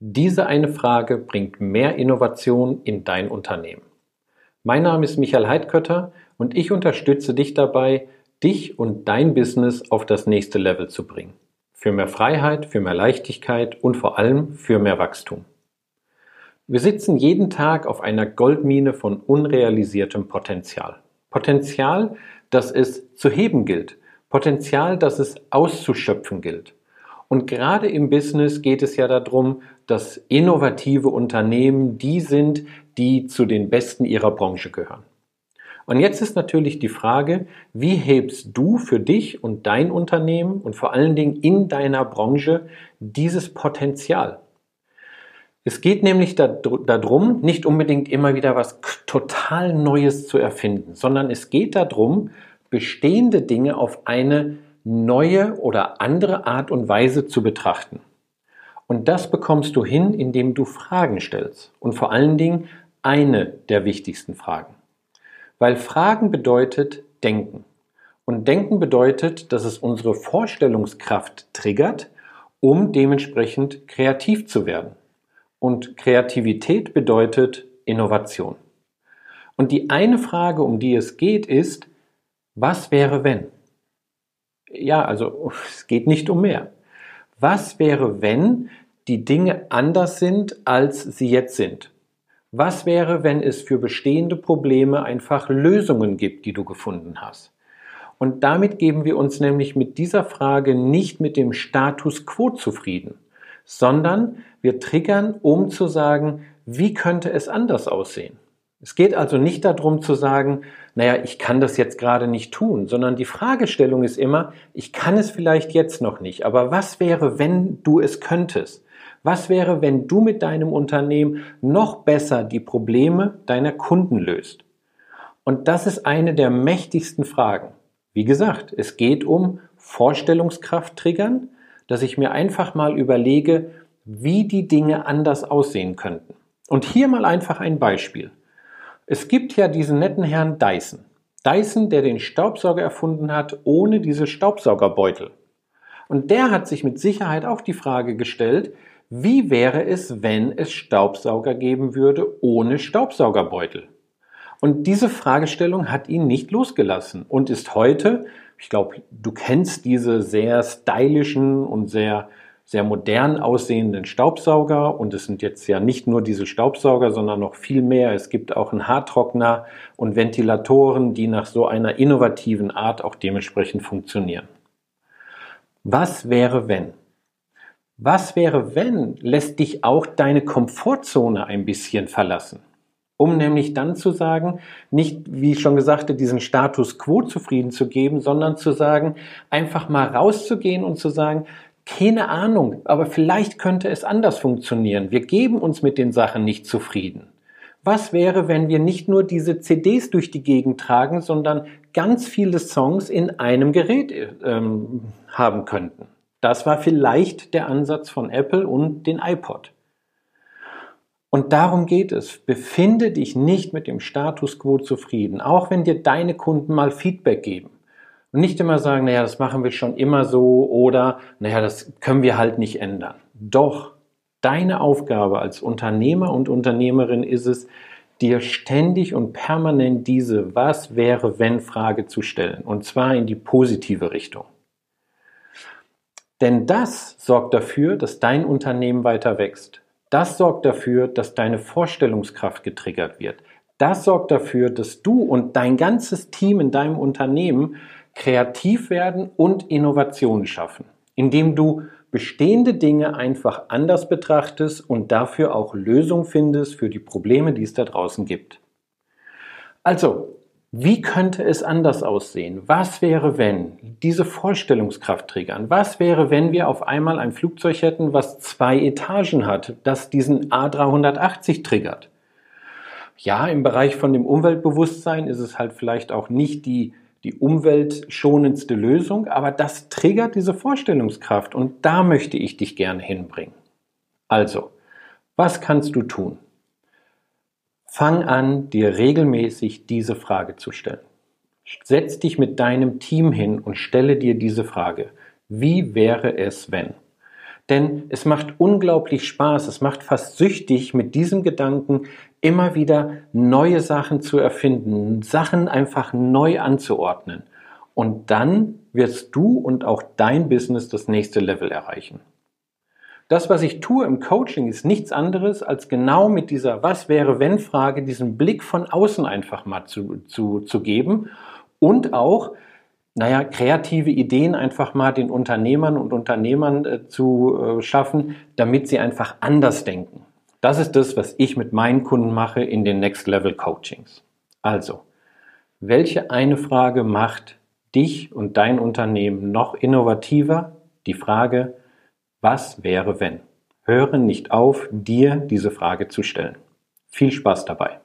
Diese eine Frage bringt mehr Innovation in dein Unternehmen. Mein Name ist Michael Heidkötter und ich unterstütze dich dabei, dich und dein Business auf das nächste Level zu bringen. Für mehr Freiheit, für mehr Leichtigkeit und vor allem für mehr Wachstum. Wir sitzen jeden Tag auf einer Goldmine von unrealisiertem Potenzial. Potenzial, das es zu heben gilt. Potenzial, das es auszuschöpfen gilt. Und gerade im Business geht es ja darum, dass innovative Unternehmen die sind, die zu den Besten ihrer Branche gehören. Und jetzt ist natürlich die Frage, wie hebst du für dich und dein Unternehmen und vor allen Dingen in deiner Branche dieses Potenzial? Es geht nämlich darum, nicht unbedingt immer wieder was total Neues zu erfinden, sondern es geht darum, bestehende Dinge auf eine neue oder andere Art und Weise zu betrachten. Und das bekommst du hin, indem du Fragen stellst. Und vor allen Dingen eine der wichtigsten Fragen. Weil Fragen bedeutet Denken. Und Denken bedeutet, dass es unsere Vorstellungskraft triggert, um dementsprechend kreativ zu werden. Und Kreativität bedeutet Innovation. Und die eine Frage, um die es geht, ist, was wäre wenn? ja, also es geht nicht um mehr. Was wäre, wenn die Dinge anders sind, als sie jetzt sind? Was wäre, wenn es für bestehende Probleme einfach Lösungen gibt, die du gefunden hast? Und damit geben wir uns nämlich mit dieser Frage nicht mit dem Status quo zufrieden, sondern wir triggern, um zu sagen, wie könnte es anders aussehen? Es geht also nicht darum zu sagen, naja, ich kann das jetzt gerade nicht tun, sondern die Fragestellung ist immer, ich kann es vielleicht jetzt noch nicht, aber was wäre, wenn du es könntest? Was wäre, wenn du mit deinem Unternehmen noch besser die Probleme deiner Kunden löst? Und das ist eine der mächtigsten Fragen. Wie gesagt, es geht um Vorstellungskraft triggern, dass ich mir einfach mal überlege, wie die Dinge anders aussehen könnten. Und hier mal einfach ein Beispiel. Es gibt ja diesen netten Herrn Dyson. Dyson, der den Staubsauger erfunden hat, ohne diese Staubsaugerbeutel. Und der hat sich mit Sicherheit auch die Frage gestellt, wie wäre es, wenn es Staubsauger geben würde ohne Staubsaugerbeutel? Und diese Fragestellung hat ihn nicht losgelassen und ist heute, ich glaube, du kennst diese sehr stylischen und sehr sehr modern aussehenden Staubsauger und es sind jetzt ja nicht nur diese Staubsauger, sondern noch viel mehr. Es gibt auch einen Haartrockner und Ventilatoren, die nach so einer innovativen Art auch dementsprechend funktionieren. Was wäre wenn? Was wäre wenn lässt dich auch deine Komfortzone ein bisschen verlassen? Um nämlich dann zu sagen, nicht, wie ich schon gesagt habe, diesen Status quo zufrieden zu geben, sondern zu sagen, einfach mal rauszugehen und zu sagen, keine Ahnung, aber vielleicht könnte es anders funktionieren. Wir geben uns mit den Sachen nicht zufrieden. Was wäre, wenn wir nicht nur diese CDs durch die Gegend tragen, sondern ganz viele Songs in einem Gerät ähm, haben könnten? Das war vielleicht der Ansatz von Apple und den iPod. Und darum geht es. Befinde dich nicht mit dem Status quo zufrieden, auch wenn dir deine Kunden mal Feedback geben. Und nicht immer sagen, naja, das machen wir schon immer so oder naja, das können wir halt nicht ändern. Doch, deine Aufgabe als Unternehmer und Unternehmerin ist es, dir ständig und permanent diese Was wäre wenn Frage zu stellen. Und zwar in die positive Richtung. Denn das sorgt dafür, dass dein Unternehmen weiter wächst. Das sorgt dafür, dass deine Vorstellungskraft getriggert wird. Das sorgt dafür, dass du und dein ganzes Team in deinem Unternehmen kreativ werden und Innovationen schaffen, indem du bestehende Dinge einfach anders betrachtest und dafür auch Lösungen findest für die Probleme, die es da draußen gibt. Also, wie könnte es anders aussehen? Was wäre, wenn diese Vorstellungskraft triggern? Was wäre, wenn wir auf einmal ein Flugzeug hätten, was zwei Etagen hat, das diesen A380 triggert? Ja, im Bereich von dem Umweltbewusstsein ist es halt vielleicht auch nicht die die umweltschonendste Lösung, aber das triggert diese Vorstellungskraft und da möchte ich dich gerne hinbringen. Also, was kannst du tun? Fang an, dir regelmäßig diese Frage zu stellen. Setz dich mit deinem Team hin und stelle dir diese Frage. Wie wäre es, wenn? Denn es macht unglaublich Spaß, es macht fast süchtig, mit diesem Gedanken immer wieder neue Sachen zu erfinden, Sachen einfach neu anzuordnen. Und dann wirst du und auch dein Business das nächste Level erreichen. Das, was ich tue im Coaching, ist nichts anderes, als genau mit dieser Was wäre wenn Frage diesen Blick von außen einfach mal zu, zu, zu geben und auch naja, kreative Ideen einfach mal den Unternehmern und Unternehmern äh, zu äh, schaffen, damit sie einfach anders denken. Das ist das, was ich mit meinen Kunden mache in den Next Level Coachings. Also, welche eine Frage macht dich und dein Unternehmen noch innovativer? Die Frage, was wäre wenn? Höre nicht auf, dir diese Frage zu stellen. Viel Spaß dabei.